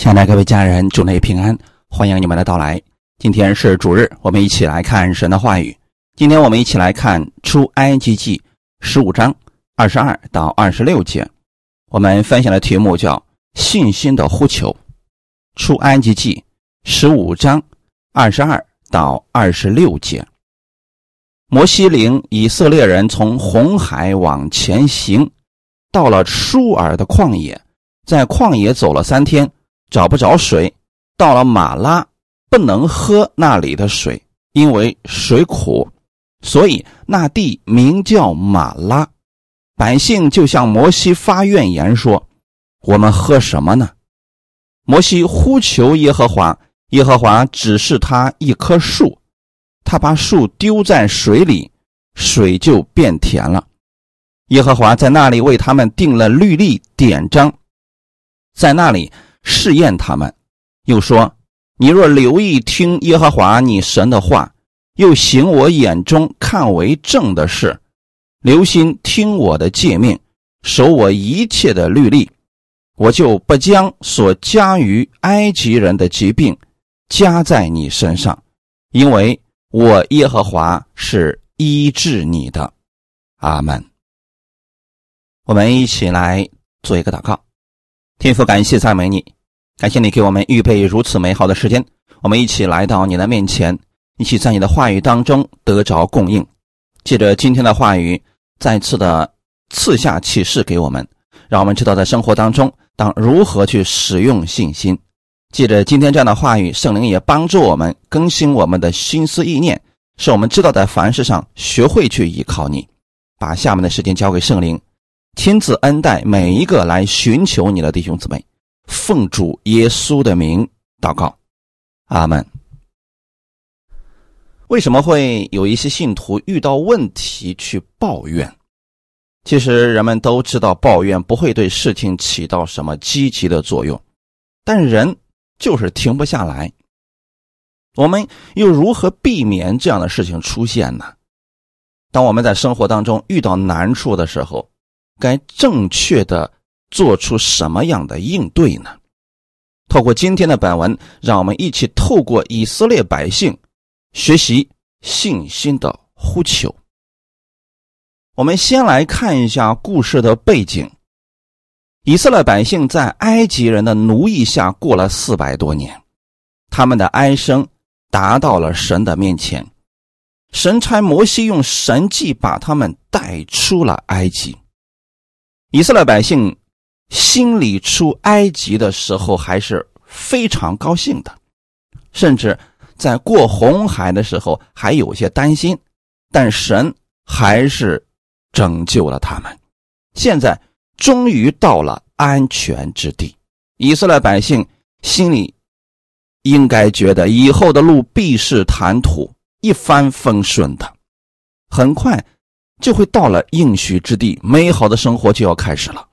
亲爱的各位家人，祝内平安，欢迎你们的到来。今天是主日，我们一起来看神的话语。今天我们一起来看出埃及记十五章二十二到二十六节。我们分享的题目叫“信心的呼求”。出埃及记十五章二十二到二十六节。摩西领以色列人从红海往前行，到了舒尔的旷野，在旷野走了三天。找不着水，到了马拉，不能喝那里的水，因为水苦，所以那地名叫马拉。百姓就向摩西发怨言说：“我们喝什么呢？”摩西呼求耶和华，耶和华指示他一棵树，他把树丢在水里，水就变甜了。耶和华在那里为他们定了律例典章，在那里。试验他们，又说：“你若留意听耶和华你神的话，又行我眼中看为正的事，留心听我的诫命，守我一切的律例，我就不将所加于埃及人的疾病加在你身上，因为我耶和华是医治你的。”阿门。我们一起来做一个祷告。天父，感谢赞美你，感谢你给我们预备如此美好的时间。我们一起来到你的面前，一起在你的话语当中得着供应。借着今天的话语，再次的赐下启示给我们，让我们知道在生活当中当如何去使用信心。借着今天这样的话语，圣灵也帮助我们更新我们的心思意念，使我们知道在凡事上学会去依靠你。把下面的时间交给圣灵。亲自恩待每一个来寻求你的弟兄姊妹，奉主耶稣的名祷告，阿门。为什么会有一些信徒遇到问题去抱怨？其实人们都知道，抱怨不会对事情起到什么积极的作用，但人就是停不下来。我们又如何避免这样的事情出现呢？当我们在生活当中遇到难处的时候，该正确的做出什么样的应对呢？透过今天的本文，让我们一起透过以色列百姓学习信心的呼求。我们先来看一下故事的背景：以色列百姓在埃及人的奴役下过了四百多年，他们的哀声达到了神的面前，神差摩西用神迹把他们带出了埃及。以色列百姓心里出埃及的时候还是非常高兴的，甚至在过红海的时候还有些担心，但神还是拯救了他们。现在终于到了安全之地，以色列百姓心里应该觉得以后的路必是坦途，一帆风顺的，很快。就会到了应许之地，美好的生活就要开始了。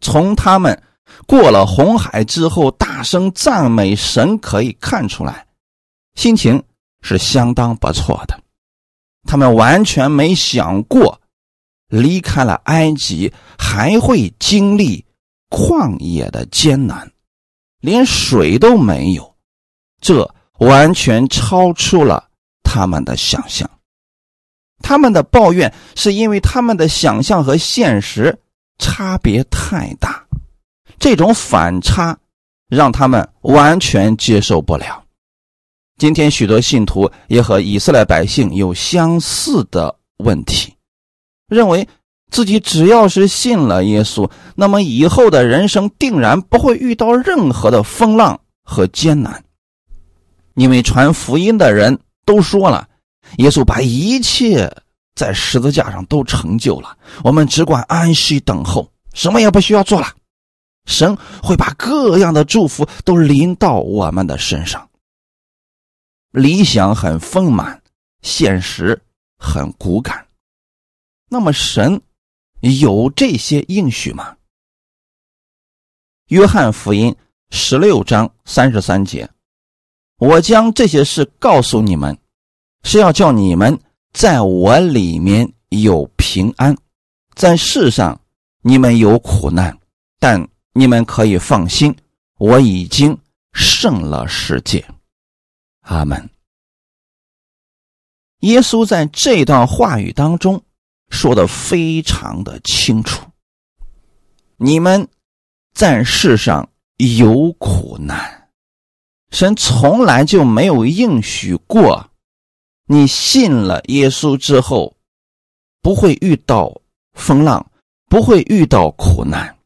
从他们过了红海之后，大声赞美神，可以看出来，心情是相当不错的。他们完全没想过，离开了埃及还会经历旷野的艰难，连水都没有，这完全超出了他们的想象。他们的抱怨是因为他们的想象和现实差别太大，这种反差让他们完全接受不了。今天许多信徒也和以色列百姓有相似的问题，认为自己只要是信了耶稣，那么以后的人生定然不会遇到任何的风浪和艰难，因为传福音的人都说了。耶稣把一切在十字架上都成就了，我们只管安息等候，什么也不需要做了。神会把各样的祝福都临到我们的身上。理想很丰满，现实很骨感。那么神有这些应许吗？约翰福音十六章三十三节：“我将这些事告诉你们。”是要叫你们在我里面有平安，在世上你们有苦难，但你们可以放心，我已经胜了世界。阿门。耶稣在这段话语当中说的非常的清楚：你们在世上有苦难，神从来就没有应许过，你信了耶稣之后不会遇到风浪，不会遇到苦难。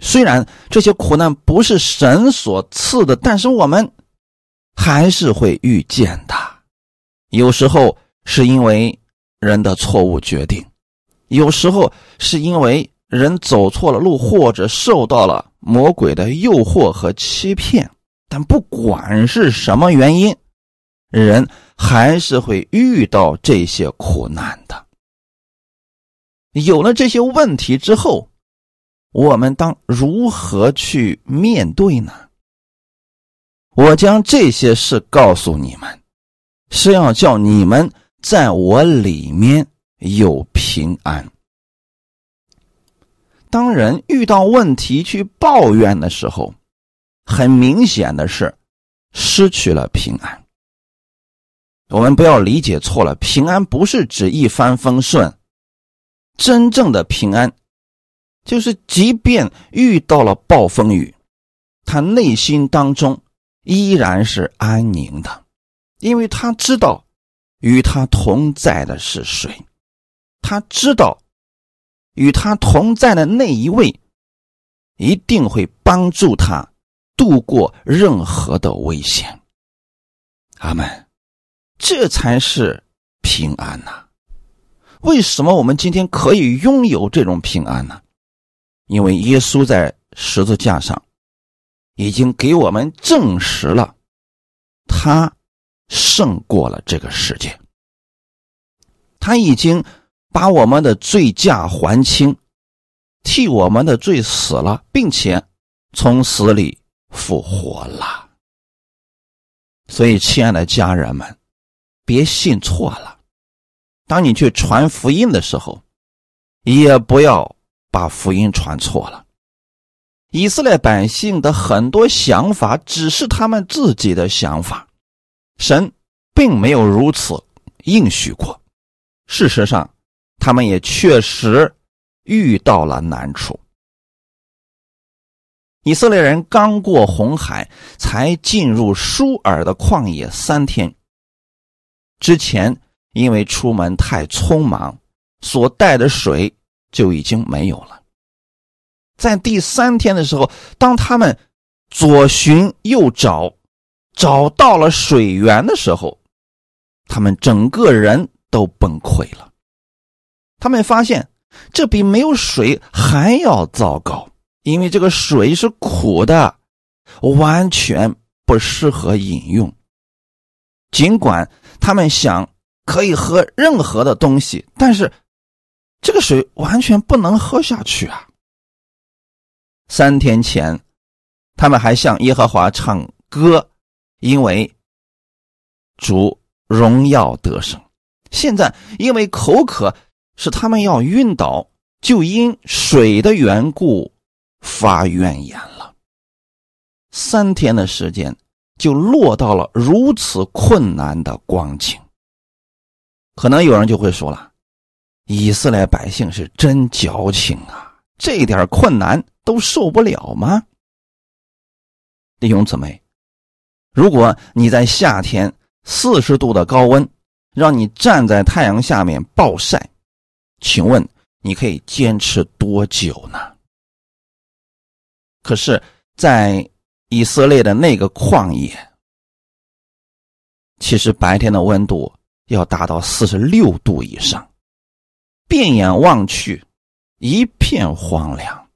虽然这些苦难不是神所赐的，但是我们还是会遇见的。有时候是因为人的错误决定，有时候是因为人走错了路，或者受到了魔鬼的诱惑和欺骗。但不管是什么原因，人还是会遇到这些苦难的。有了这些问题之后，我们当如何去面对呢？我将这些事告诉你们。是要叫你们在我里面有平安。当人遇到问题去抱怨的时候，很明显的是失去了平安。我们不要理解错了，平安不是指一帆风顺，真正的平安就是即便遇到了暴风雨，他内心当中依然是安宁的。因为他知道与他同在的是谁，他知道与他同在的那一位一定会帮助他度过任何的危险。阿门，这才是平安呐！为什么我们今天可以拥有这种平安呢？因为耶稣在十字架上已经给我们证实了他。胜过了这个世界，他已经把我们的罪价还清，替我们的罪死了，并且从死里复活了。所以，亲爱的家人们，别信错了。当你去传福音的时候，也不要把福音传错了。以色列百姓的很多想法，只是他们自己的想法。神并没有如此应许过，事实上，他们也确实遇到了难处。以色列人刚过红海，才进入舒尔的旷野三天。之前因为出门太匆忙，所带的水就已经没有了。在第三天的时候，当他们左寻右找。找到了水源的时候，他们整个人都崩溃了。他们发现这比没有水还要糟糕，因为这个水是苦的，完全不适合饮用。尽管他们想可以喝任何的东西，但是这个水完全不能喝下去啊！三天前，他们还向耶和华唱歌。因为主荣耀得胜，现在因为口渴，是他们要晕倒，就因水的缘故发怨言了。三天的时间就落到了如此困难的光景。可能有人就会说了：“以色列百姓是真矫情啊，这点困难都受不了吗？”弟兄姊妹。如果你在夏天四十度的高温，让你站在太阳下面暴晒，请问你可以坚持多久呢？可是，在以色列的那个旷野，其实白天的温度要达到四十六度以上，遍眼望去一片荒凉，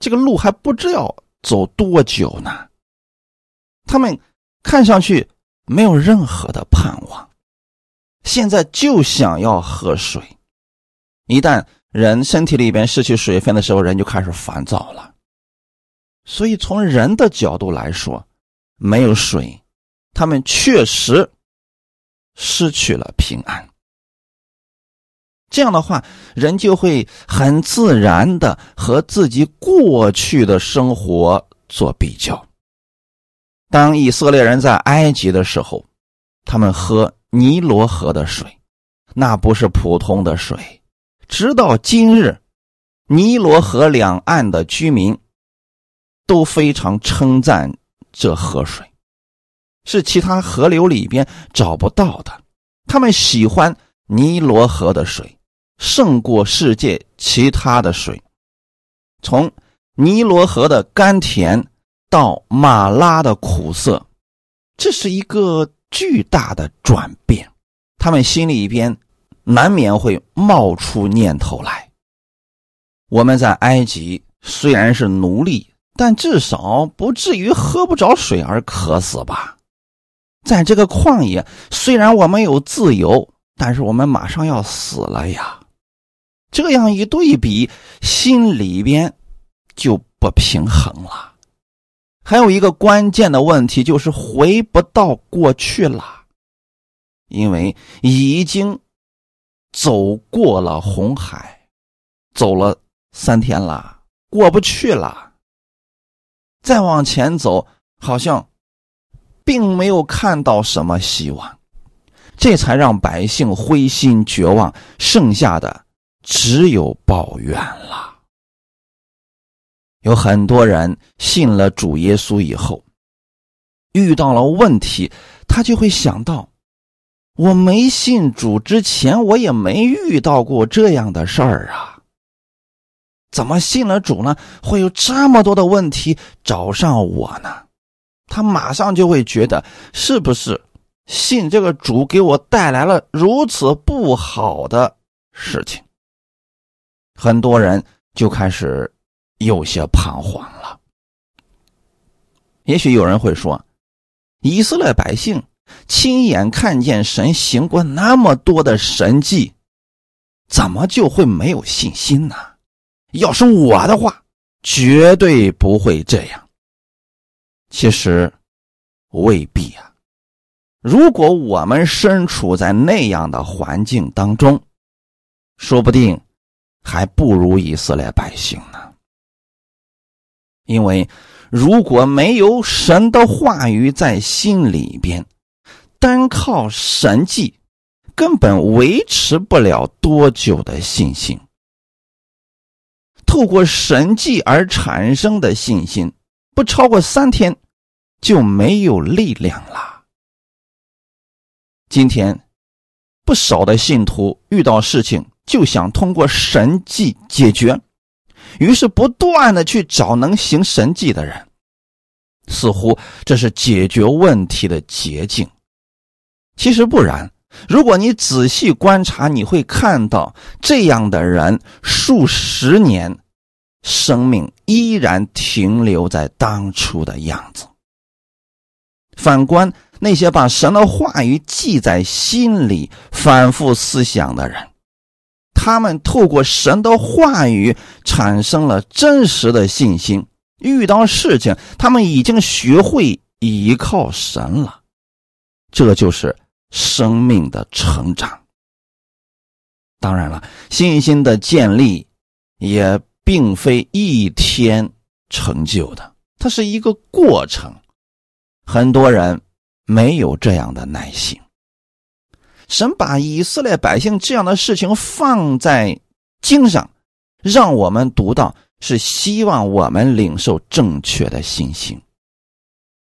这个路还不知要走多久呢。他们。看上去没有任何的盼望，现在就想要喝水。一旦人身体里边失去水分的时候，人就开始烦躁了。所以从人的角度来说，没有水，他们确实失去了平安。这样的话，人就会很自然的和自己过去的生活做比较。当以色列人在埃及的时候，他们喝尼罗河的水，那不是普通的水。直到今日，尼罗河两岸的居民都非常称赞这河水，是其他河流里边找不到的。他们喜欢尼罗河的水，胜过世界其他的水。从尼罗河的甘甜到马拉的苦涩，这是一个巨大的转变。他们心里边难免会冒出念头来：我们在埃及虽然是奴隶，但至少不至于喝不着水而渴死吧？在这个旷野，虽然我们有自由，但是我们马上要死了呀！这样一对比，心里边。就不平衡了。还有一个关键的问题就是回不到过去了，因为已经走过了红海，走了三天了，过不去了。再往前走，好像并没有看到什么希望，这才让百姓灰心绝望，剩下的只有抱怨了。有很多人信了主耶稣以后，遇到了问题，他就会想到：我没信主之前，我也没遇到过这样的事儿啊。怎么信了主呢？会有这么多的问题找上我呢？他马上就会觉得，是不是信这个主给我带来了如此不好的事情？很多人就开始。有些彷徨了。也许有人会说：“以色列百姓亲眼看见神行过那么多的神迹，怎么就会没有信心呢？”要是我的话，绝对不会这样。其实未必啊。如果我们身处在那样的环境当中，说不定还不如以色列百姓呢。因为如果没有神的话语在心里边，单靠神迹，根本维持不了多久的信心。透过神迹而产生的信心，不超过三天就没有力量了。今天不少的信徒遇到事情就想通过神迹解决。于是不断的去找能行神迹的人，似乎这是解决问题的捷径。其实不然，如果你仔细观察，你会看到这样的人数十年，生命依然停留在当初的样子。反观那些把神的话语记在心里、反复思想的人。他们透过神的话语产生了真实的信心，遇到事情，他们已经学会依靠神了，这就是生命的成长。当然了，信心的建立也并非一天成就的，它是一个过程，很多人没有这样的耐心。神把以色列百姓这样的事情放在经上，让我们读到，是希望我们领受正确的信心。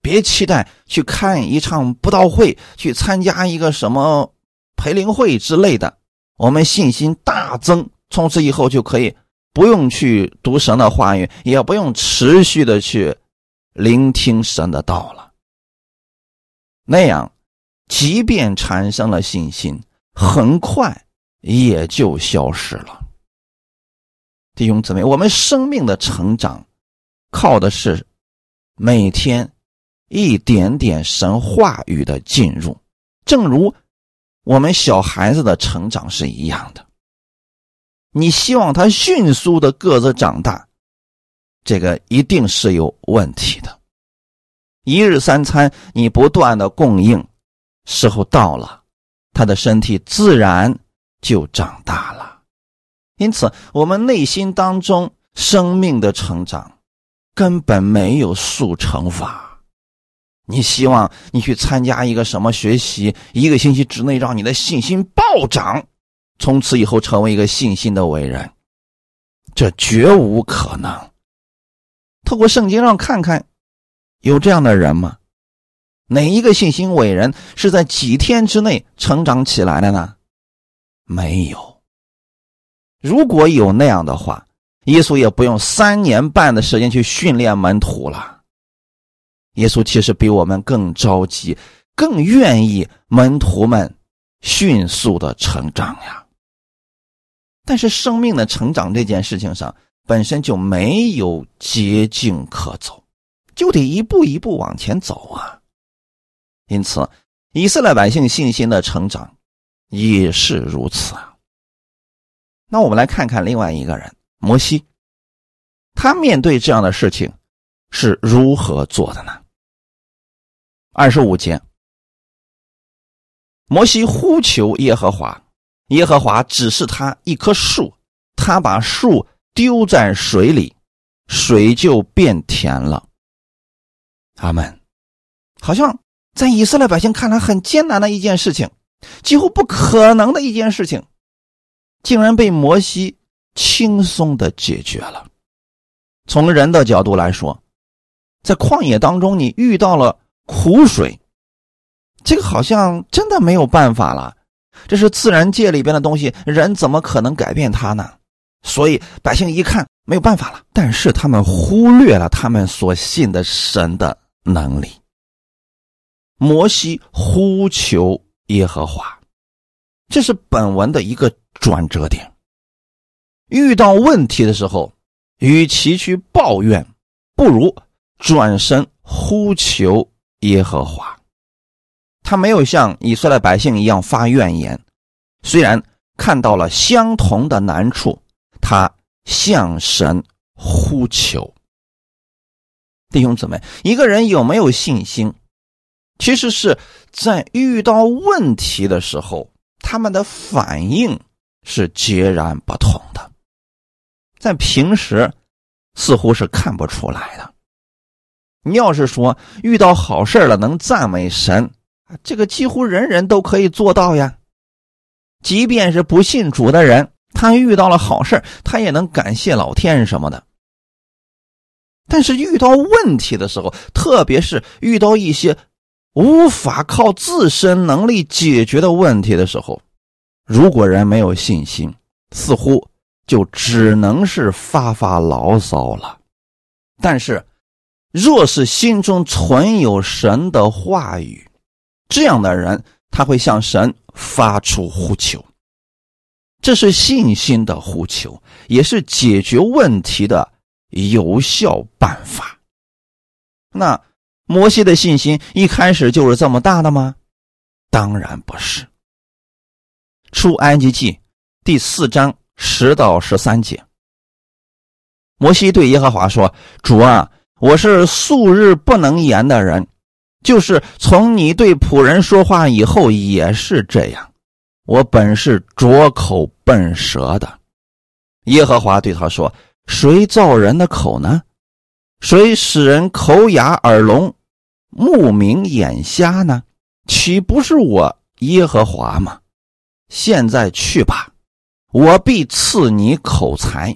别期待去看一场布道会，去参加一个什么培灵会之类的，我们信心大增，从此以后就可以不用去读神的话语，也不用持续的去聆听神的道了。那样。即便产生了信心，很快也就消失了。弟兄姊妹，我们生命的成长，靠的是每天一点点神话语的进入，正如我们小孩子的成长是一样的。你希望他迅速的个子长大，这个一定是有问题的。一日三餐，你不断的供应。时候到了，他的身体自然就长大了。因此，我们内心当中生命的成长，根本没有速成法。你希望你去参加一个什么学习，一个星期之内让你的信心暴涨，从此以后成为一个信心的伟人，这绝无可能。透过圣经上看看，有这样的人吗？哪一个信心伟人是在几天之内成长起来的呢？没有。如果有那样的话，耶稣也不用三年半的时间去训练门徒了。耶稣其实比我们更着急，更愿意门徒们迅速的成长呀。但是生命的成长这件事情上，本身就没有捷径可走，就得一步一步往前走啊。因此，以色列百姓信心的成长也是如此啊。那我们来看看另外一个人摩西，他面对这样的事情是如何做的呢？二十五节，摩西呼求耶和华，耶和华指示他一棵树，他把树丢在水里，水就变甜了。阿门。好像。在以色列百姓看来很艰难的一件事情，几乎不可能的一件事情，竟然被摩西轻松的解决了。从人的角度来说，在旷野当中你遇到了苦水，这个好像真的没有办法了。这是自然界里边的东西，人怎么可能改变它呢？所以百姓一看没有办法了，但是他们忽略了他们所信的神的能力。摩西呼求耶和华，这是本文的一个转折点。遇到问题的时候，与其去抱怨，不如转身呼求耶和华。他没有像以色列百姓一样发怨言，虽然看到了相同的难处，他向神呼求。弟兄姊妹，一个人有没有信心？其实是在遇到问题的时候，他们的反应是截然不同的。在平时似乎是看不出来的。你要是说遇到好事了能赞美神，这个几乎人人都可以做到呀。即便是不信主的人，他遇到了好事他也能感谢老天什么的。但是遇到问题的时候，特别是遇到一些。无法靠自身能力解决的问题的时候，如果人没有信心，似乎就只能是发发牢骚了。但是，若是心中存有神的话语，这样的人他会向神发出呼求，这是信心的呼求，也是解决问题的有效办法。那。摩西的信心一开始就是这么大的吗？当然不是。出埃及记第四章十到十三节，摩西对耶和华说：“主啊，我是素日不能言的人，就是从你对仆人说话以后也是这样。我本是拙口笨舌的。”耶和华对他说：“谁造人的口呢？谁使人口哑耳聋？”目明眼瞎呢，岂不是我耶和华吗？现在去吧，我必赐你口才，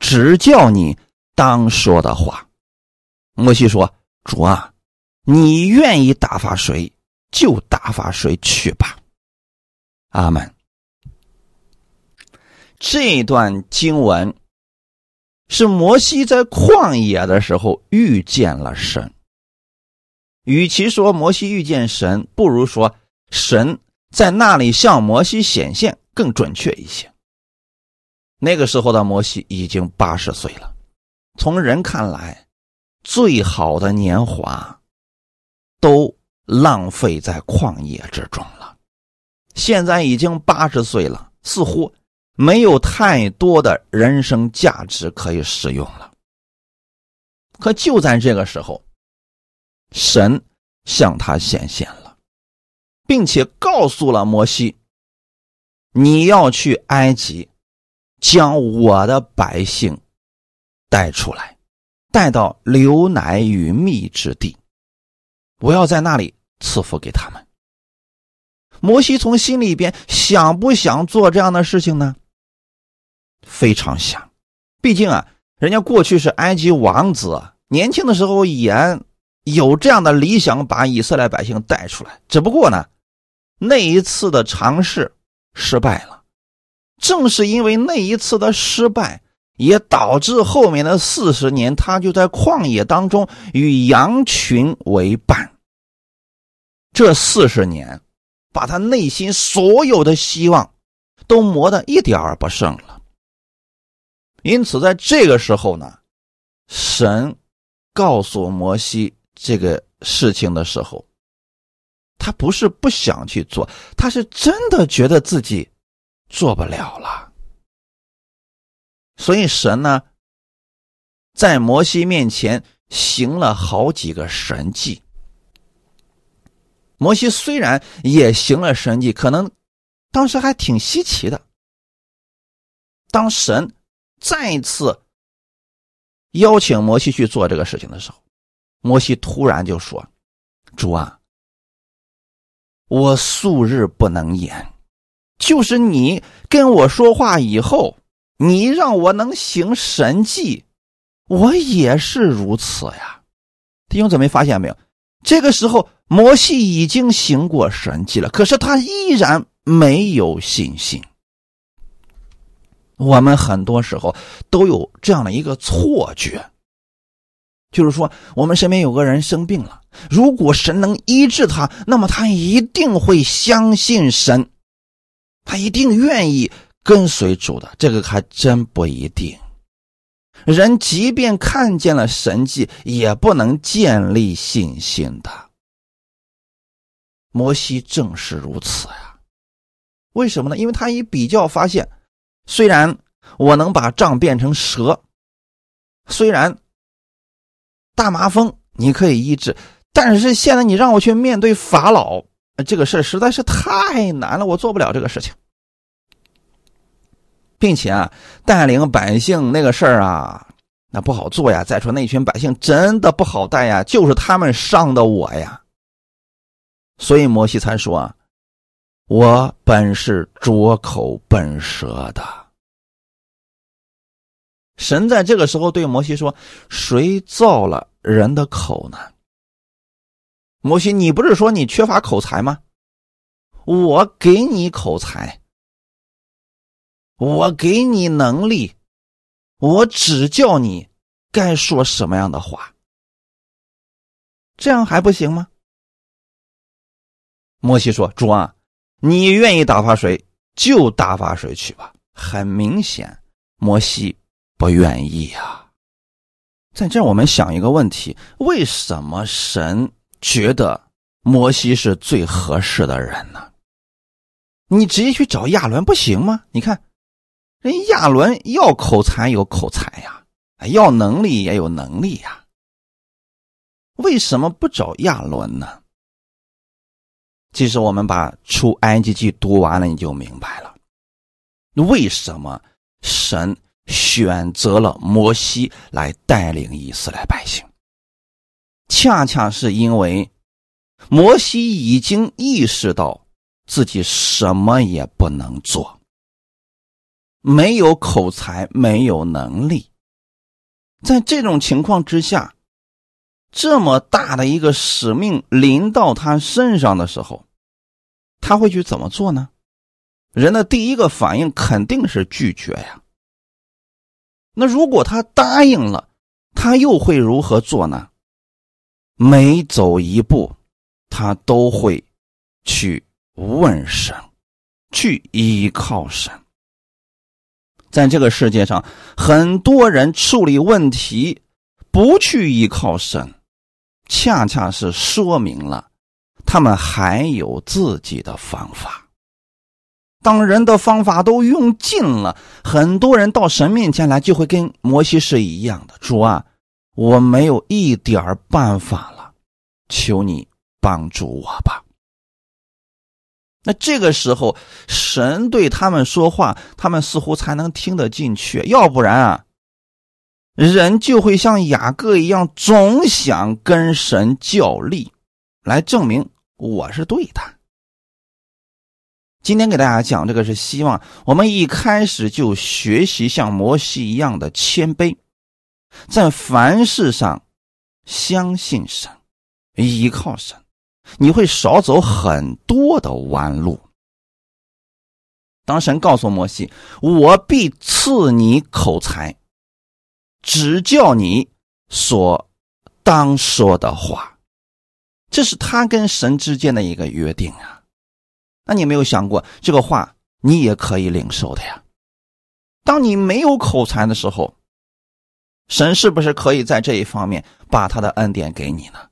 只叫你当说的话。摩西说：“主啊，你愿意打发谁就打发谁去吧。”阿门。这段经文是摩西在旷野的时候遇见了神。与其说摩西遇见神，不如说神在那里向摩西显现更准确一些。那个时候的摩西已经八十岁了，从人看来，最好的年华都浪费在旷野之中了。现在已经八十岁了，似乎没有太多的人生价值可以使用了。可就在这个时候。神向他显现了，并且告诉了摩西：“你要去埃及，将我的百姓带出来。带到流奶与蜜之地，我要在那里赐福给他们。摩西从心里边想不想做这样的事情呢？非常想，毕竟啊，人家过去是埃及王子，年轻的时候也有这样的理想，把以色列百姓带出来。只不过呢，那一次的尝试失败了，正是因为那一次的失败。也导致后面的四十年，他就在旷野当中与羊群为伴。这四十年，把他内心所有的希望都磨得一点儿不剩了。因此，在这个时候呢，神告诉摩西这个事情的时候，他不是不想去做，他是真的觉得自己做不了了。所以神呢，在摩西面前行了好几个神迹。摩西虽然也行了神迹，可能当时还挺稀奇的。当神再次邀请摩西去做这个事情的时候，摩西突然就说：“主啊，我素日不能言，就是你跟我说话以后。”你让我能行神迹，我也是如此呀。弟兄姊妹发现没有？这个时候摩西已经行过神迹了，可是他依然没有信心。我们很多时候都有这样的一个错觉，就是说我们身边有个人生病了，如果神能医治他，那么他一定会相信神，他一定愿意。跟随主的这个还真不一定。人即便看见了神迹，也不能建立信心的。摩西正是如此呀。为什么呢？因为他一比较发现，虽然我能把杖变成蛇，虽然大麻风你可以医治，但是现在你让我去面对法老，这个事实在是太难了，我做不了这个事情。并且啊，带领百姓那个事儿啊，那不好做呀。再说那群百姓真的不好带呀，就是他们伤的我呀。所以摩西才说啊：“我本是拙口笨舌的。”神在这个时候对摩西说：“谁造了人的口呢？”摩西，你不是说你缺乏口才吗？我给你口才。我给你能力，我指教你该说什么样的话，这样还不行吗？摩西说：“主啊，你愿意打发谁就打发谁去吧。”很明显，摩西不愿意呀。在这，我们想一个问题：为什么神觉得摩西是最合适的人呢？你直接去找亚伦不行吗？你看。人亚伦要口才有口才呀，要能力也有能力呀。为什么不找亚伦呢？其实我们把出埃及记读完了，你就明白了。为什么神选择了摩西来带领以色列百姓？恰恰是因为摩西已经意识到自己什么也不能做。没有口才，没有能力，在这种情况之下，这么大的一个使命临到他身上的时候，他会去怎么做呢？人的第一个反应肯定是拒绝呀。那如果他答应了，他又会如何做呢？每走一步，他都会去问神，去依靠神。在这个世界上，很多人处理问题不去依靠神，恰恰是说明了他们还有自己的方法。当人的方法都用尽了，很多人到神面前来，就会跟摩西是一样的：“主啊，我没有一点办法了，求你帮助我吧。”那这个时候，神对他们说话，他们似乎才能听得进去。要不然啊，人就会像雅各一样，总想跟神较力，来证明我是对的。今天给大家讲这个，是希望我们一开始就学习像摩西一样的谦卑，在凡事上相信神，依靠神，你会少走很多的弯路。当神告诉摩西：“我必赐你口才。”只叫你所当说的话，这是他跟神之间的一个约定啊。那你没有想过，这个话你也可以领受的呀？当你没有口才的时候，神是不是可以在这一方面把他的恩典给你呢？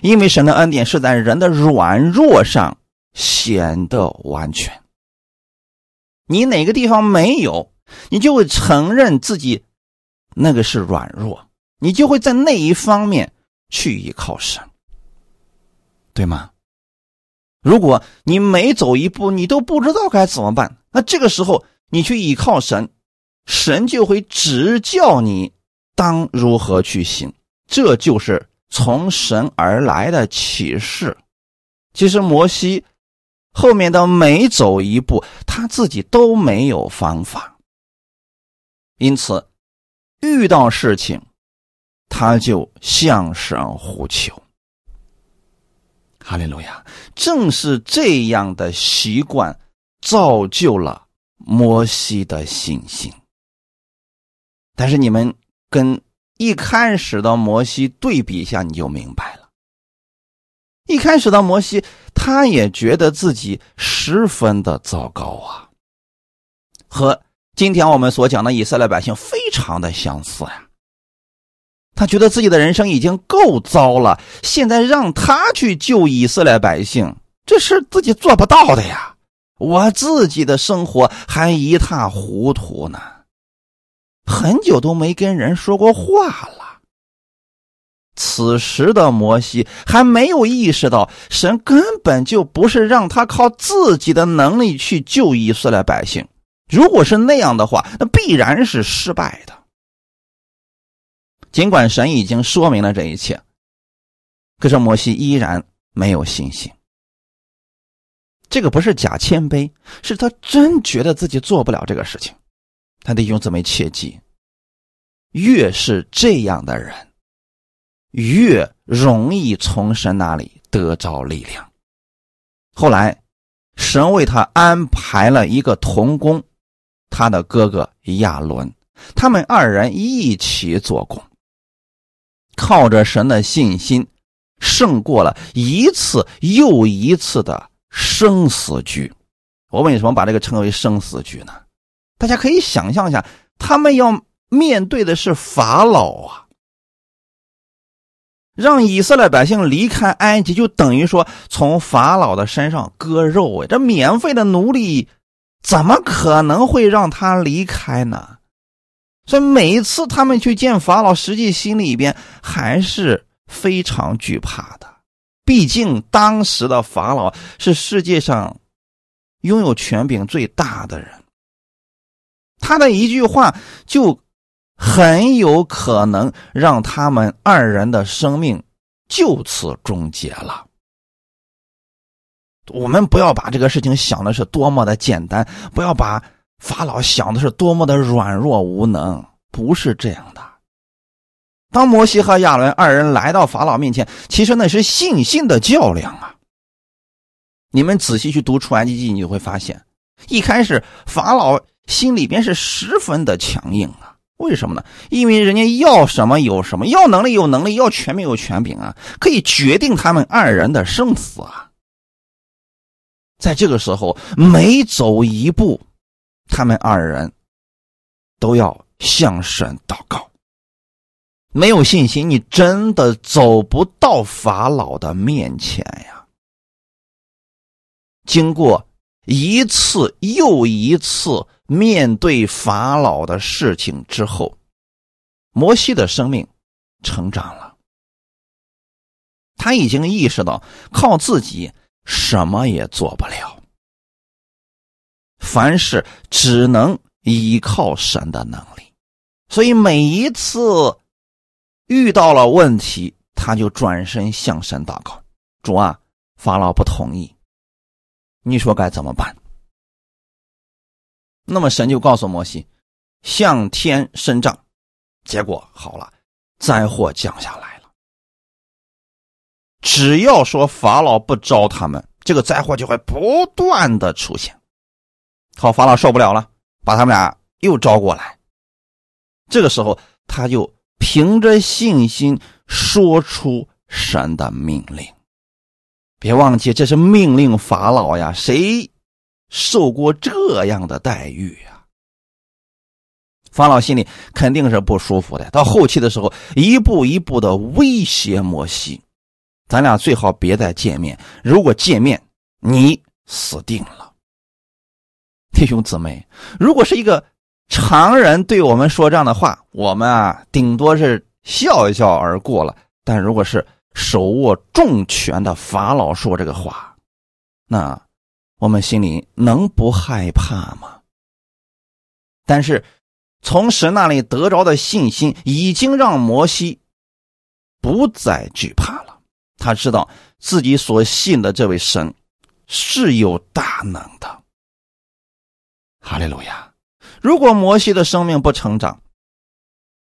因为神的恩典是在人的软弱上显得完全。你哪个地方没有，你就会承认自己。那个是软弱，你就会在那一方面去依靠神，对吗？如果你每走一步，你都不知道该怎么办，那这个时候你去依靠神，神就会指教你当如何去行。这就是从神而来的启示。其实摩西后面的每走一步，他自己都没有方法，因此。遇到事情，他就向神呼求。哈利路亚！正是这样的习惯，造就了摩西的信心。但是你们跟一开始的摩西对比一下，你就明白了。一开始的摩西，他也觉得自己十分的糟糕啊，和。今天我们所讲的以色列百姓非常的相似呀，他觉得自己的人生已经够糟了，现在让他去救以色列百姓，这事自己做不到的呀。我自己的生活还一塌糊涂呢，很久都没跟人说过话了。此时的摩西还没有意识到，神根本就不是让他靠自己的能力去救以色列百姓。如果是那样的话，那必然是失败的。尽管神已经说明了这一切，可是摩西依然没有信心。这个不是假谦卑，是他真觉得自己做不了这个事情。他的用字没切记，越是这样的人，越容易从神那里得着力量。后来，神为他安排了一个童工。他的哥哥亚伦，他们二人一起做工，靠着神的信心，胜过了一次又一次的生死局。我为什么把这个称为生死局呢？大家可以想象一下，他们要面对的是法老啊，让以色列百姓离开埃及，就等于说从法老的身上割肉啊！这免费的奴隶。怎么可能会让他离开呢？所以每一次他们去见法老，实际心里边还是非常惧怕的。毕竟当时的法老是世界上拥有权柄最大的人，他的一句话就很有可能让他们二人的生命就此终结了。我们不要把这个事情想的是多么的简单，不要把法老想的是多么的软弱无能，不是这样的。当摩西和亚伦二人来到法老面前，其实那是信心的较量啊。你们仔细去读出埃及记，你就会发现，一开始法老心里边是十分的强硬啊。为什么呢？因为人家要什么有什么，要能力有能力，要权柄有权柄啊，可以决定他们二人的生死啊。在这个时候，每走一步，他们二人都要向神祷告。没有信心，你真的走不到法老的面前呀。经过一次又一次面对法老的事情之后，摩西的生命成长了。他已经意识到靠自己。什么也做不了，凡事只能依靠神的能力，所以每一次遇到了问题，他就转身向神祷告：“主啊，法老不同意，你说该怎么办？”那么神就告诉摩西：“向天伸杖。”结果好了，灾祸降下来了。只要说法老不招他们，这个灾祸就会不断的出现。好，法老受不了了，把他们俩又招过来。这个时候，他就凭着信心说出神的命令。别忘记，这是命令法老呀，谁受过这样的待遇呀？法老心里肯定是不舒服的。到后期的时候，一步一步的威胁摩西：“咱俩最好别再见面，如果见面，你死定了。”弟兄姊妹，如果是一个常人对我们说这样的话，我们啊顶多是笑一笑而过了。但如果是手握重权的法老说这个话，那我们心里能不害怕吗？但是从神那里得着的信心，已经让摩西不再惧怕了。他知道自己所信的这位神是有大能的。哈利路亚！如果摩西的生命不成长，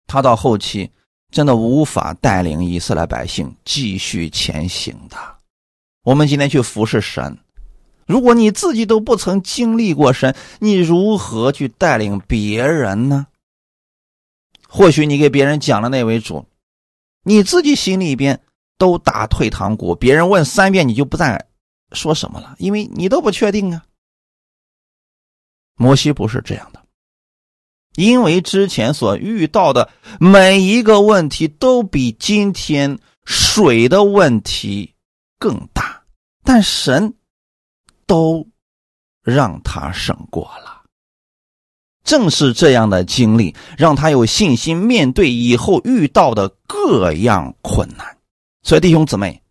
他到后期真的无法带领以色列百姓继续前行的。我们今天去服侍神，如果你自己都不曾经历过神，你如何去带领别人呢？或许你给别人讲了那位主，你自己心里边都打退堂鼓，别人问三遍你就不再说什么了，因为你都不确定啊。摩西不是这样的，因为之前所遇到的每一个问题都比今天水的问题更大，但神都让他胜过了。正是这样的经历，让他有信心面对以后遇到的各样困难。所以弟兄姊妹，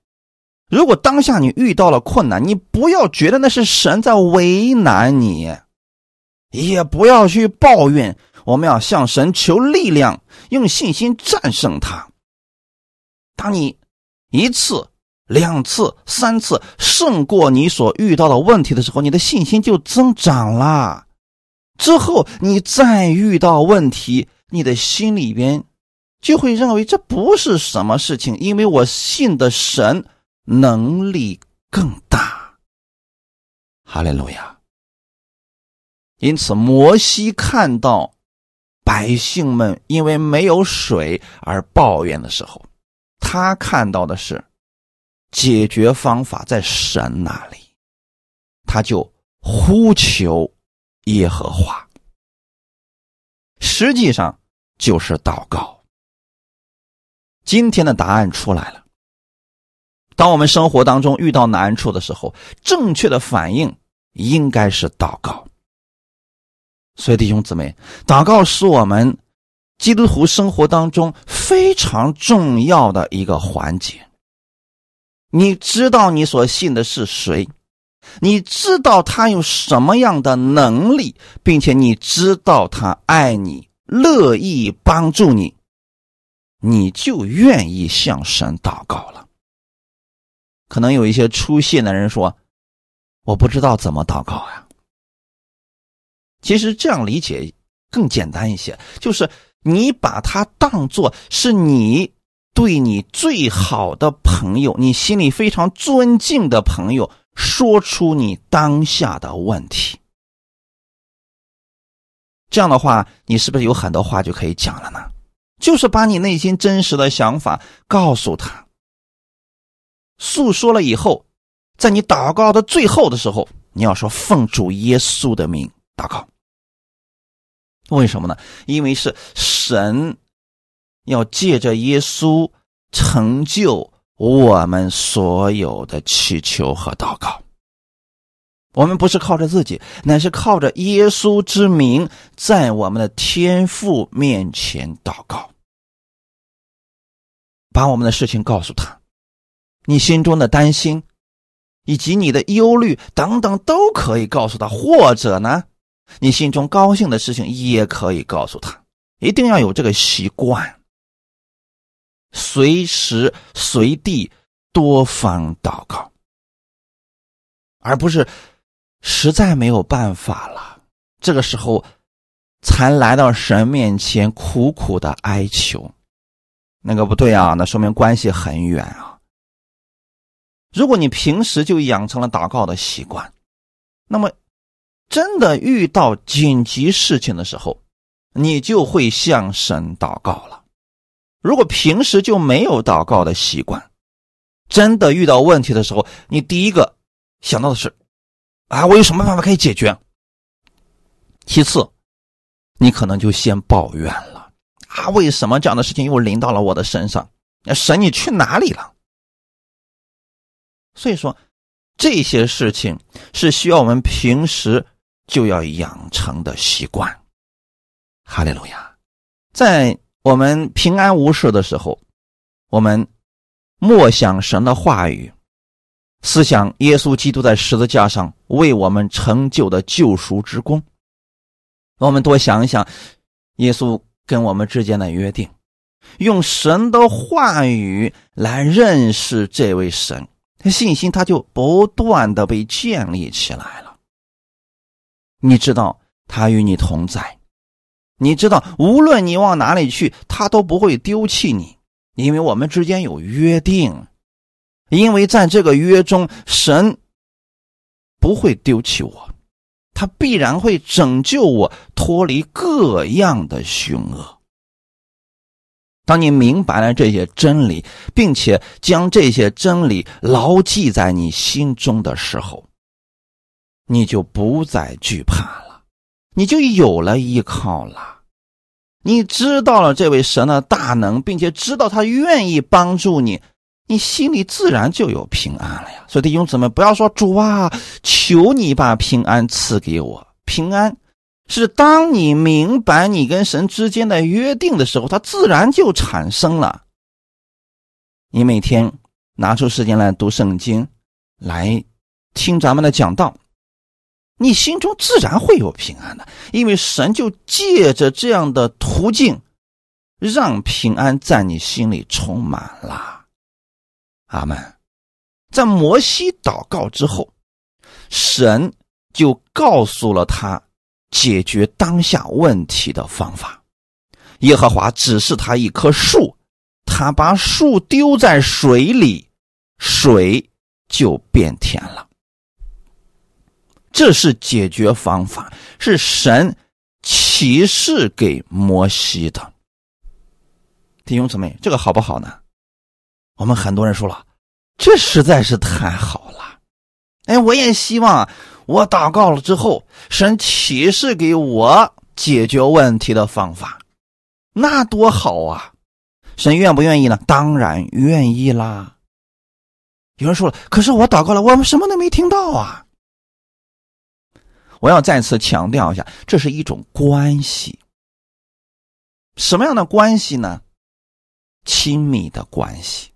如果当下你遇到了困难，你不要觉得那是神在为难你。也不要去抱怨，我们要向神求力量，用信心战胜他。当你一次、两次、三次胜过你所遇到的问题的时候，你的信心就增长了。之后你再遇到问题，你的心里边就会认为这不是什么事情，因为我信的神能力更大。哈利路亚。因此，摩西看到百姓们因为没有水而抱怨的时候，他看到的是解决方法在神那里，他就呼求耶和华。实际上就是祷告。今天的答案出来了。当我们生活当中遇到难处的时候，正确的反应应该是祷告。所以，弟兄姊妹，祷告是我们基督徒生活当中非常重要的一个环节。你知道你所信的是谁，你知道他有什么样的能力，并且你知道他爱你，乐意帮助你，你就愿意向神祷告了。可能有一些出现的人说：“我不知道怎么祷告呀。”其实这样理解更简单一些，就是你把他当做是你对你最好的朋友，你心里非常尊敬的朋友，说出你当下的问题。这样的话，你是不是有很多话就可以讲了呢？就是把你内心真实的想法告诉他，诉说了以后，在你祷告的最后的时候，你要说奉主耶稣的名。祷告，为什么呢？因为是神要借着耶稣成就我们所有的祈求和祷告。我们不是靠着自己，乃是靠着耶稣之名，在我们的天父面前祷告，把我们的事情告诉他，你心中的担心以及你的忧虑等等，都可以告诉他，或者呢？你心中高兴的事情也可以告诉他，一定要有这个习惯，随时随地多方祷告，而不是实在没有办法了，这个时候才来到神面前苦苦的哀求，那个不对啊，那说明关系很远啊。如果你平时就养成了祷告的习惯，那么真的遇到紧急事情的时候，你就会向神祷告了。如果平时就没有祷告的习惯，真的遇到问题的时候，你第一个想到的是：啊，我有什么办法可以解决？其次，你可能就先抱怨了：啊，为什么这样的事情又临到了我的身上？神，你去哪里了？所以说，这些事情是需要我们平时就要养成的习惯。哈利路亚，在我们平安无事的时候，我们默想神的话语，思想耶稣基督在十字架上为我们成就的救赎之功。我们多想一想耶稣跟我们之间的约定，用神的话语来认识这位神。他信心他就不断的被建立起来了。你知道他与你同在，你知道无论你往哪里去，他都不会丢弃你，因为我们之间有约定，因为在这个约中，神不会丢弃我，他必然会拯救我脱离各样的凶恶。当你明白了这些真理，并且将这些真理牢记在你心中的时候，你就不再惧怕了，你就有了依靠了。你知道了这位神的大能，并且知道他愿意帮助你，你心里自然就有平安了呀。所以弟兄姊妹，不要说主啊，求你把平安赐给我，平安。是当你明白你跟神之间的约定的时候，它自然就产生了。你每天拿出时间来读圣经，来听咱们的讲道，你心中自然会有平安的，因为神就借着这样的途径，让平安在你心里充满了。阿门。在摩西祷告之后，神就告诉了他。解决当下问题的方法，耶和华指示他一棵树，他把树丢在水里，水就变甜了。这是解决方法，是神启示给摩西的。弟兄姊妹，这个好不好呢？我们很多人说了，这实在是太好了。哎，我也希望。我祷告了之后，神启示给我解决问题的方法，那多好啊！神愿不愿意呢？当然愿意啦。有人说了，可是我祷告了，我们什么都没听到啊！我要再次强调一下，这是一种关系。什么样的关系呢？亲密的关系。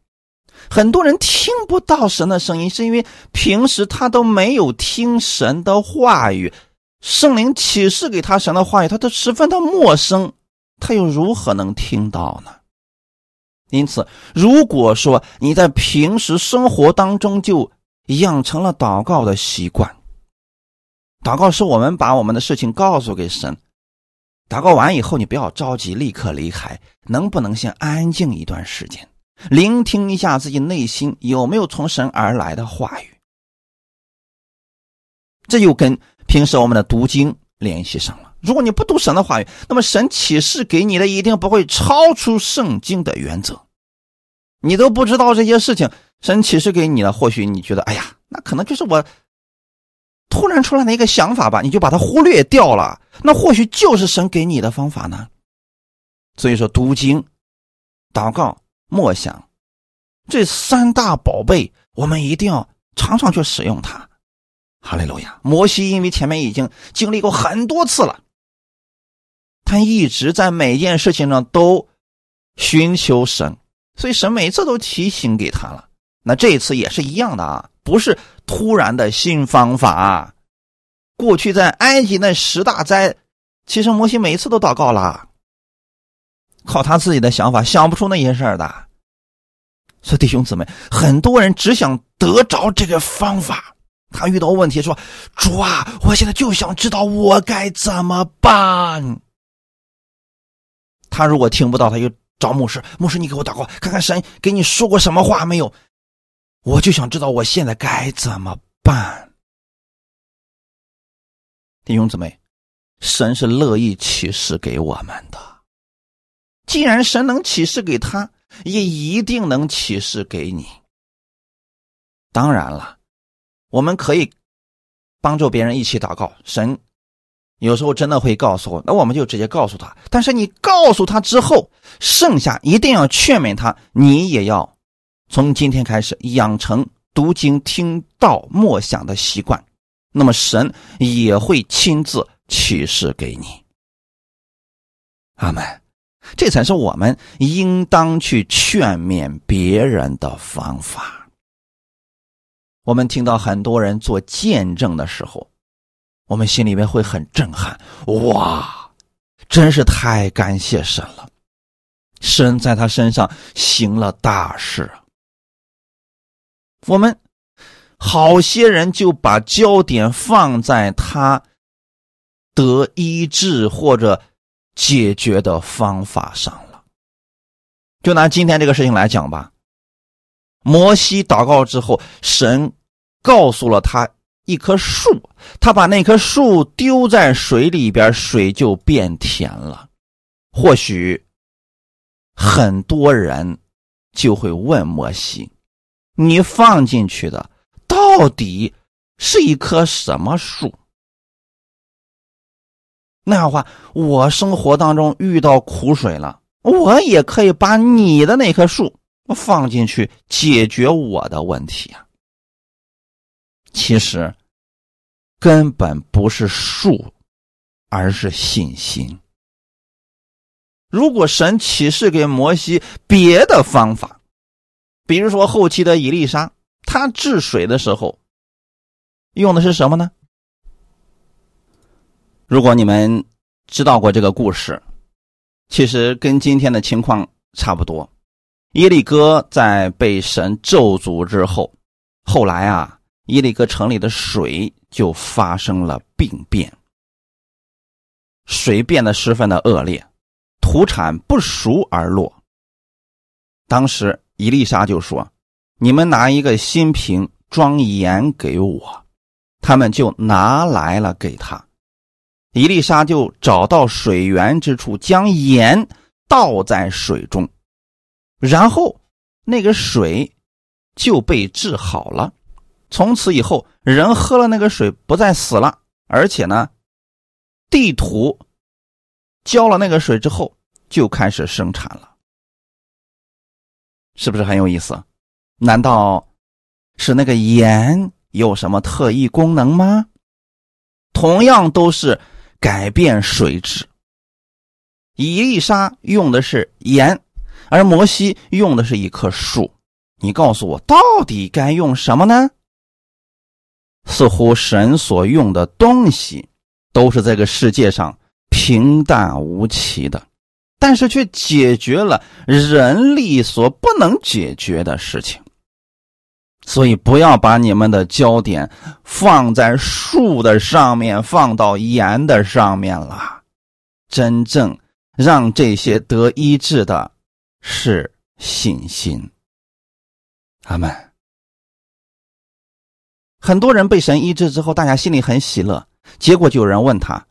很多人听不到神的声音，是因为平时他都没有听神的话语，圣灵启示给他神的话语，他都十分的陌生，他又如何能听到呢？因此，如果说你在平时生活当中就养成了祷告的习惯，祷告是我们把我们的事情告诉给神，祷告完以后，你不要着急立刻离开，能不能先安静一段时间？聆听一下自己内心有没有从神而来的话语，这又跟平时我们的读经联系上了。如果你不读神的话语，那么神启示给你的一定不会超出圣经的原则。你都不知道这些事情，神启示给你了，或许你觉得，哎呀，那可能就是我突然出来的一个想法吧，你就把它忽略掉了。那或许就是神给你的方法呢。所以说，读经、祷告。默想，这三大宝贝，我们一定要常常去使用它。哈利路亚！摩西因为前面已经经历过很多次了，他一直在每件事情上都寻求神，所以神每次都提醒给他了。那这一次也是一样的啊，不是突然的新方法。过去在埃及那十大灾，其实摩西每一次都祷告了。靠他自己的想法想不出那些事儿的。所以弟兄姊妹，很多人只想得着这个方法，他遇到问题说：“主啊，我现在就想知道我该怎么办。”他如果听不到，他就找牧师，牧师你给我祷告，看看神给你说过什么话没有？我就想知道我现在该怎么办。弟兄姊妹，神是乐意启示给我们的。既然神能启示给他，也一定能启示给你。当然了，我们可以帮助别人一起祷告。神有时候真的会告诉我，那我们就直接告诉他。但是你告诉他之后，剩下一定要劝勉他，你也要从今天开始养成读经、听道、默想的习惯。那么神也会亲自启示给你。阿门。这才是我们应当去劝勉别人的方法。我们听到很多人做见证的时候，我们心里面会很震撼。哇，真是太感谢神了！神在他身上行了大事。我们。好些人就把焦点放在他得医治或者解决的方法上了。就拿今天这个事情来讲吧，摩西祷告之后，神告诉了他一棵树，他把那棵树丢在水里边，水就变甜了。或许很多人就会问摩西：“你放进去的？”到底是一棵什么树？那样话，我生活当中遇到苦水了，我也可以把你的那棵树放进去，解决我的问题啊。其实根本不是树，而是信心。如果神启示给摩西别的方法，比如说后期的伊丽莎。他治水的时候用的是什么呢？如果你们知道过这个故事，其实跟今天的情况差不多。耶利哥在被神咒诅之后，后来啊，耶利哥城里的水就发生了病变，水变得十分的恶劣，土产不熟而落。当时伊丽莎就说。你们拿一个新瓶装盐给我，他们就拿来了给他。伊丽莎就找到水源之处，将盐倒在水中，然后那个水就被治好了。从此以后，人喝了那个水不再死了，而且呢，地土浇了那个水之后就开始生产了，是不是很有意思？难道是那个盐有什么特异功能吗？同样都是改变水质，伊丽莎用的是盐，而摩西用的是一棵树。你告诉我，到底该用什么呢？似乎神所用的东西都是这个世界上平淡无奇的，但是却解决了人力所不能解决的事情。所以，不要把你们的焦点放在树的上面，放到盐的上面了。真正让这些得医治的是信心。阿门。很多人被神医治之后，大家心里很喜乐。结果就有人问他：“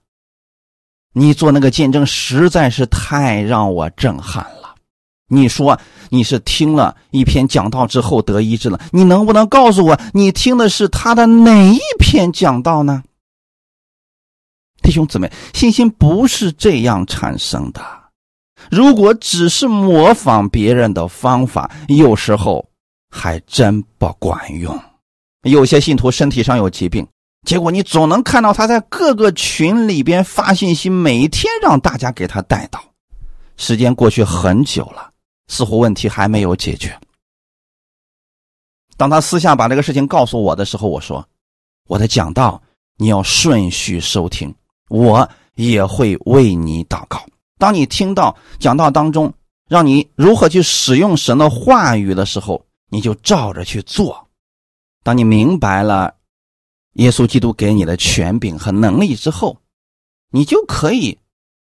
你做那个见证实在是太让我震撼了。”你说。你是听了一篇讲道之后得医治了？你能不能告诉我，你听的是他的哪一篇讲道呢？弟兄姊妹，信心不是这样产生的。如果只是模仿别人的方法，有时候还真不管用。有些信徒身体上有疾病，结果你总能看到他在各个群里边发信息，每天让大家给他带祷。时间过去很久了。似乎问题还没有解决。当他私下把这个事情告诉我的时候，我说：“我的讲道你要顺序收听，我也会为你祷告。当你听到讲道当中让你如何去使用神的话语的时候，你就照着去做。当你明白了耶稣基督给你的权柄和能力之后，你就可以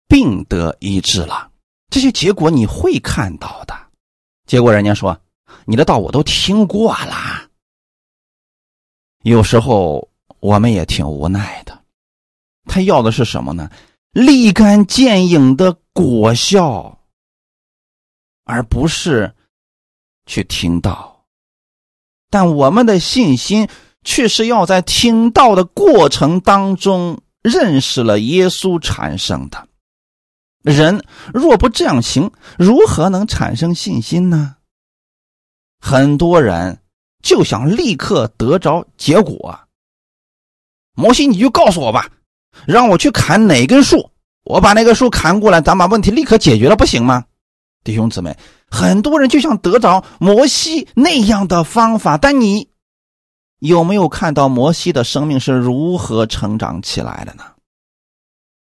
病得医治了。这些结果你会看到的。结果人家说你的道我都听过了。有时候我们也挺无奈的。他要的是什么呢？立竿见影的果效，而不是去听到。但我们的信心却是要在听到的过程当中认识了耶稣产生的。人若不这样行，如何能产生信心呢？很多人就想立刻得着结果。摩西，你就告诉我吧。让我去砍哪根树，我把那个树砍过来，咱把问题立刻解决了，不行吗？弟兄姊妹，很多人就想得着摩西那样的方法，但你有没有看到摩西的生命是如何成长起来的呢？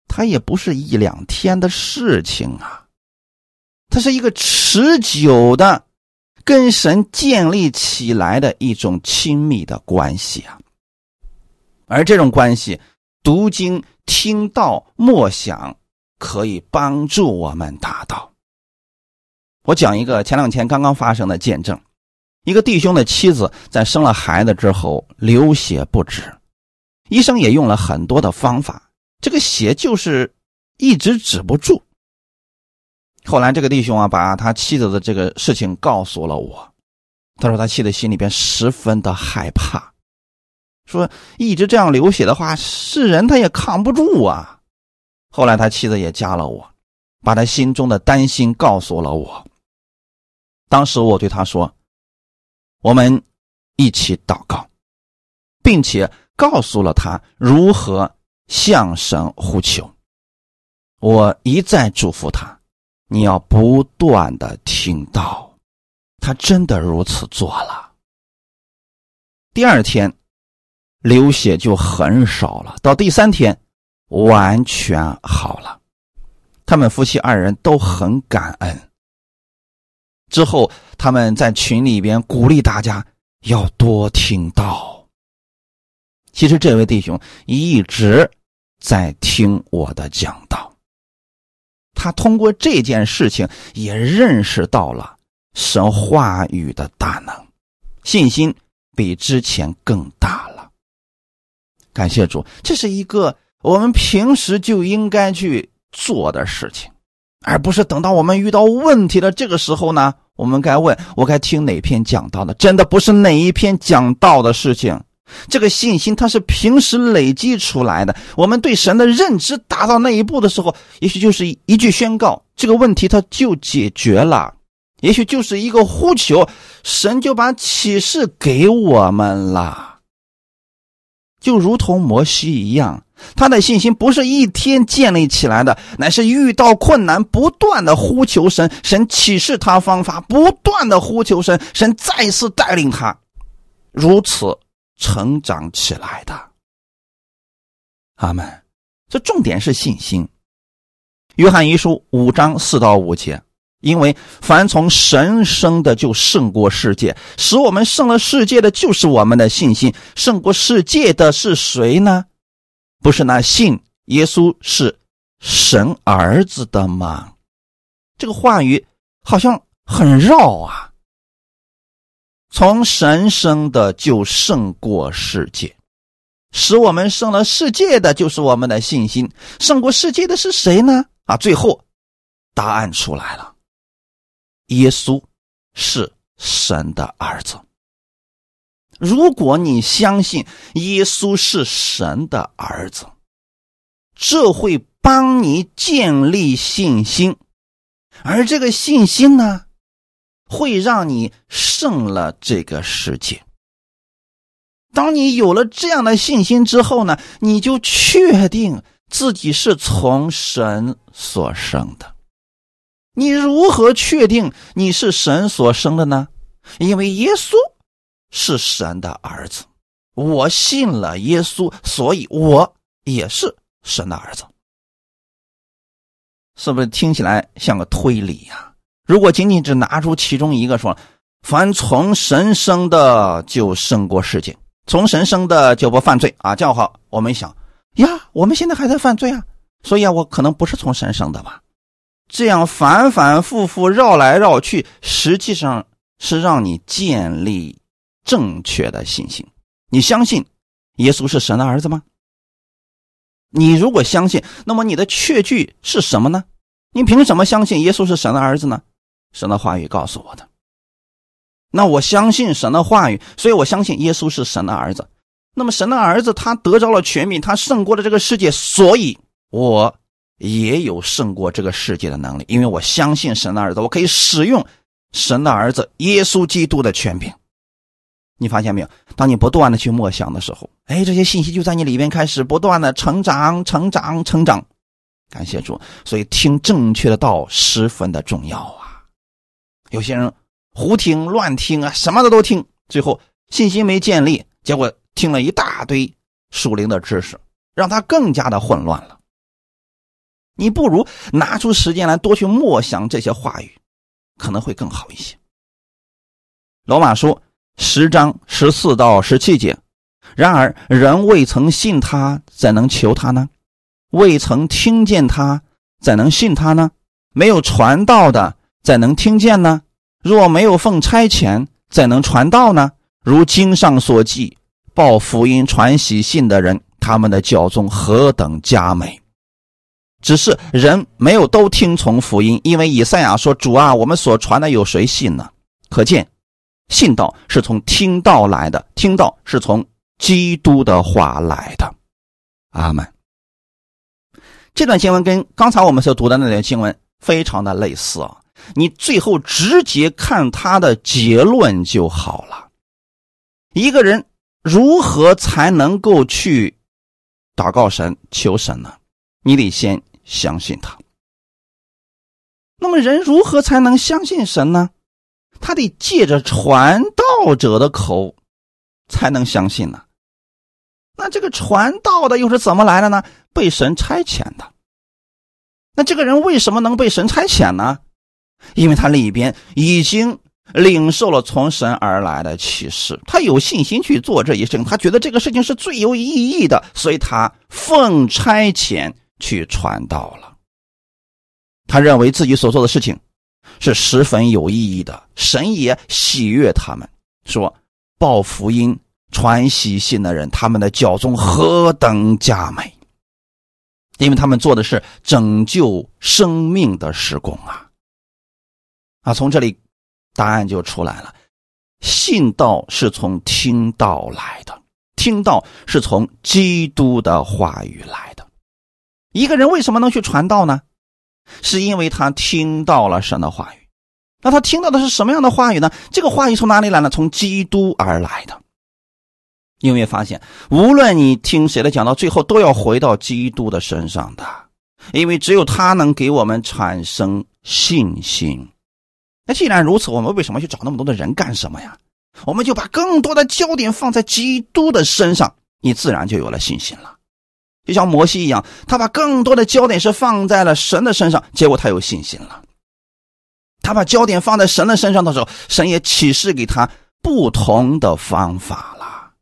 他也不是一两天的事情啊，他是一个持久的跟神建立起来的一种亲密的关系啊，而这种关系。读经、听到、默想，可以帮助我们达到。我讲一个前两天刚刚发生的见证：一个弟兄的妻子在生了孩子之后流血不止，医生也用了很多的方法，这个血就是一直止不住。后来这个弟兄啊，把他妻子的这个事情告诉了我，他说他妻子心里边十分的害怕。说一直这样流血的话，是人他也扛不住啊。后来他妻子也加了我，把他心中的担心告诉了我。当时我对他说：“我们一起祷告，并且告诉了他如何向神呼求。”我一再嘱咐他：“你要不断的听到。”他真的如此做了。第二天。流血就很少了，到第三天完全好了。他们夫妻二人都很感恩。之后他们在群里边鼓励大家要多听到。其实这位弟兄一直在听我的讲道，他通过这件事情也认识到了神话语的大能，信心比之前更大了。感谢主，这是一个我们平时就应该去做的事情，而不是等到我们遇到问题的这个时候呢，我们该问我该听哪篇讲道的？真的不是哪一篇讲道的事情。这个信心它是平时累积出来的。我们对神的认知达到那一步的时候，也许就是一句宣告，这个问题它就解决了；也许就是一个呼求，神就把启示给我们了。就如同摩西一样，他的信心不是一天建立起来的，乃是遇到困难不断的呼求神，神启示他方法，不断的呼求神，神再次带领他，如此成长起来的。阿门。这重点是信心。约翰一书五章四到五节。因为凡从神生的，就胜过世界；使我们胜了世界的就是我们的信心。胜过世界的是谁呢？不是那信耶稣是神儿子的吗？这个话语好像很绕啊。从神生的就胜过世界，使我们胜了世界的就是我们的信心。胜过世界的是谁呢？啊，最后答案出来了。耶稣是神的儿子。如果你相信耶稣是神的儿子，这会帮你建立信心，而这个信心呢，会让你胜了这个世界。当你有了这样的信心之后呢，你就确定自己是从神所生的。你如何确定你是神所生的呢？因为耶稣是神的儿子，我信了耶稣，所以我也是神的儿子。是不是听起来像个推理呀？如果仅仅只拿出其中一个说，凡从神生的就胜过世界，从神生的就不犯罪啊，这样的话，我们想呀，我们现在还在犯罪啊，所以啊，我可能不是从神生的吧？这样反反复复绕来绕去，实际上是让你建立正确的信心。你相信耶稣是神的儿子吗？你如果相信，那么你的确据是什么呢？你凭什么相信耶稣是神的儿子呢？神的话语告诉我的。那我相信神的话语，所以我相信耶稣是神的儿子。那么神的儿子他得着了权柄，他胜过了这个世界，所以我也有胜过这个世界的能力，因为我相信神的儿子，我可以使用神的儿子耶稣基督的权柄。你发现没有？当你不断的去默想的时候，哎，这些信息就在你里边开始不断的成长、成长、成长。感谢主，所以听正确的道十分的重要啊！有些人胡听乱听啊，什么的都听，最后信心没建立，结果听了一大堆属灵的知识，让他更加的混乱了。你不如拿出时间来多去默想这些话语，可能会更好一些。罗马书。十章十四到十七节，然而人未曾信他，怎能求他呢？未曾听见他，怎能信他呢？没有传道的，怎能听见呢？若没有奉差遣，怎能传道呢？如经上所记，报福音传喜信的人，他们的教宗何等佳美！只是人没有都听从福音，因为以赛亚说：“主啊，我们所传的有谁信呢？”可见。信道是从听道来的，听道是从基督的话来的。阿门。这段经文跟刚才我们所读的那段经文非常的类似啊，你最后直接看他的结论就好了。一个人如何才能够去祷告神、求神呢？你得先相信他。那么人如何才能相信神呢？他得借着传道者的口，才能相信呢。那这个传道的又是怎么来的呢？被神差遣的。那这个人为什么能被神差遣呢？因为他里边已经领受了从神而来的启示，他有信心去做这一生，他觉得这个事情是最有意义的，所以他奉差遣去传道了。他认为自己所做的事情。是十分有意义的，神也喜悦他们。说报福音、传喜信的人，他们的脚中何等佳美！因为他们做的是拯救生命的施工啊！啊，从这里答案就出来了：信道是从听道来的，听道是从基督的话语来的。一个人为什么能去传道呢？是因为他听到了神的话语，那他听到的是什么样的话语呢？这个话语从哪里来呢？从基督而来的。你有没有发现，无论你听谁的讲，到最后都要回到基督的身上的，因为只有他能给我们产生信心。那既然如此，我们为什么去找那么多的人干什么呀？我们就把更多的焦点放在基督的身上，你自然就有了信心了。就像摩西一样，他把更多的焦点是放在了神的身上，结果他有信心了。他把焦点放在神的身上的时候，神也启示给他不同的方法了。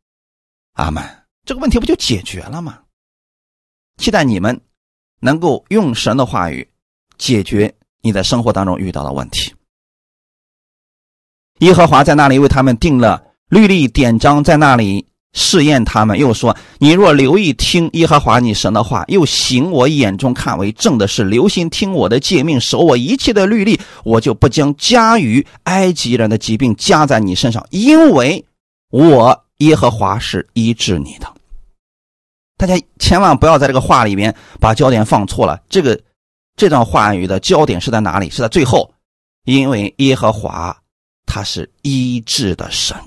阿门，这个问题不就解决了吗？期待你们能够用神的话语解决你在生活当中遇到的问题。耶和华在那里为他们定了律例典章，在那里。试验他们，又说：“你若留意听耶和华你神的话，又行我眼中看为正的事，留心听我的诫命，守我一切的律例，我就不将加于埃及人的疾病加在你身上，因为我耶和华是医治你的。”大家千万不要在这个话里面把焦点放错了。这个这段话语的焦点是在哪里？是在最后，因为耶和华他是医治的神。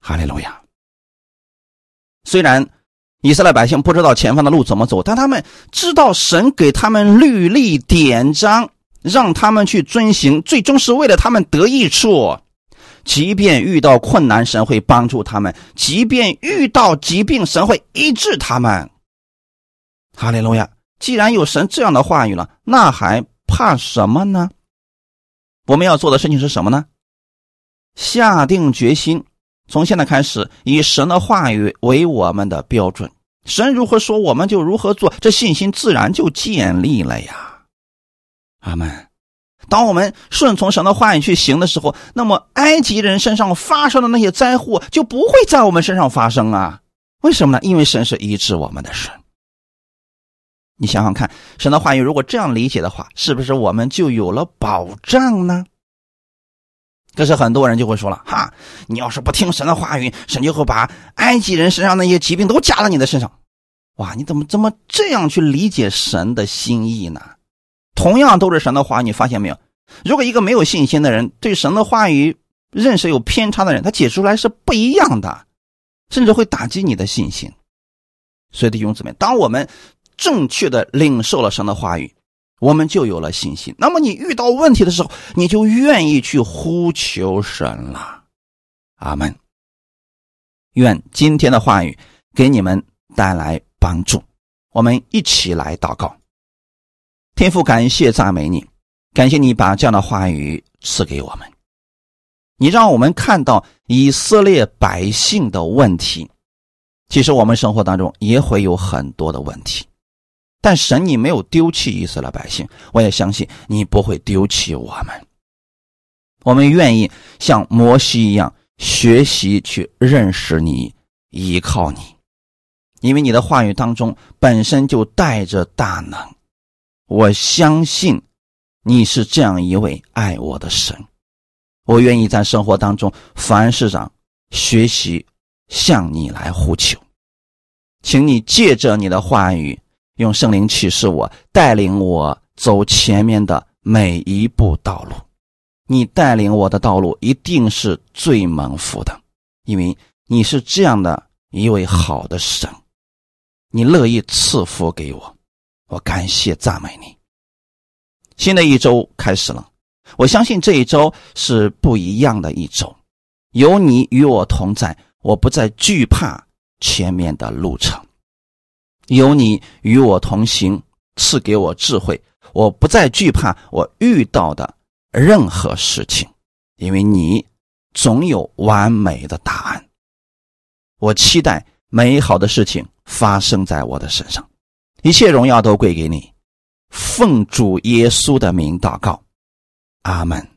哈利路亚。虽然以色列百姓不知道前方的路怎么走，但他们知道神给他们律例典章，让他们去遵行，最终是为了他们得益处。即便遇到困难，神会帮助他们；即便遇到疾病，神会医治他们。哈利路亚！既然有神这样的话语了，那还怕什么呢？我们要做的事情是什么呢？下定决心，从现在开始以神的话语为我们的标准。神如何说，我们就如何做，这信心自然就建立了呀。阿门。当我们顺从神的话语去行的时候，那么埃及人身上发生的那些灾祸就不会在我们身上发生啊？为什么呢？因为神是医治我们的神。你想想看，神的话语如果这样理解的话，是不是我们就有了保障呢？可是很多人就会说了：“哈，你要是不听神的话语，神就会把埃及人身上那些疾病都加到你的身上。”哇，你怎么怎么这样去理解神的心意呢？同样都是神的话，你发现没有？如果一个没有信心的人对神的话语认识有偏差的人，他解出来是不一样的，甚至会打击你的信心。所以弟兄姊妹，当我们正确的领受了神的话语，我们就有了信心。那么你遇到问题的时候，你就愿意去呼求神了。阿门。愿今天的话语给你们带来帮助。我们一起来祷告。天父，感谢赞美你，感谢你把这样的话语赐给我们。你让我们看到以色列百姓的问题，其实我们生活当中也会有很多的问题，但神你没有丢弃以色列百姓，我也相信你不会丢弃我们。我们愿意像摩西一样学习去认识你，依靠你，因为你的话语当中本身就带着大能。我相信你是这样一位爱我的神，我愿意在生活当中凡事上学习向你来呼求，请你借着你的话语，用圣灵启示我，带领我走前面的每一步道路。你带领我的道路一定是最蒙福的，因为你是这样的一位好的神，你乐意赐福给我。我感谢赞美你。新的一周开始了，我相信这一周是不一样的一周。有你与我同在，我不再惧怕前面的路程；有你与我同行，赐给我智慧，我不再惧怕我遇到的任何事情，因为你总有完美的答案。我期待美好的事情发生在我的身上。一切荣耀都归给你，奉主耶稣的名祷告，阿门。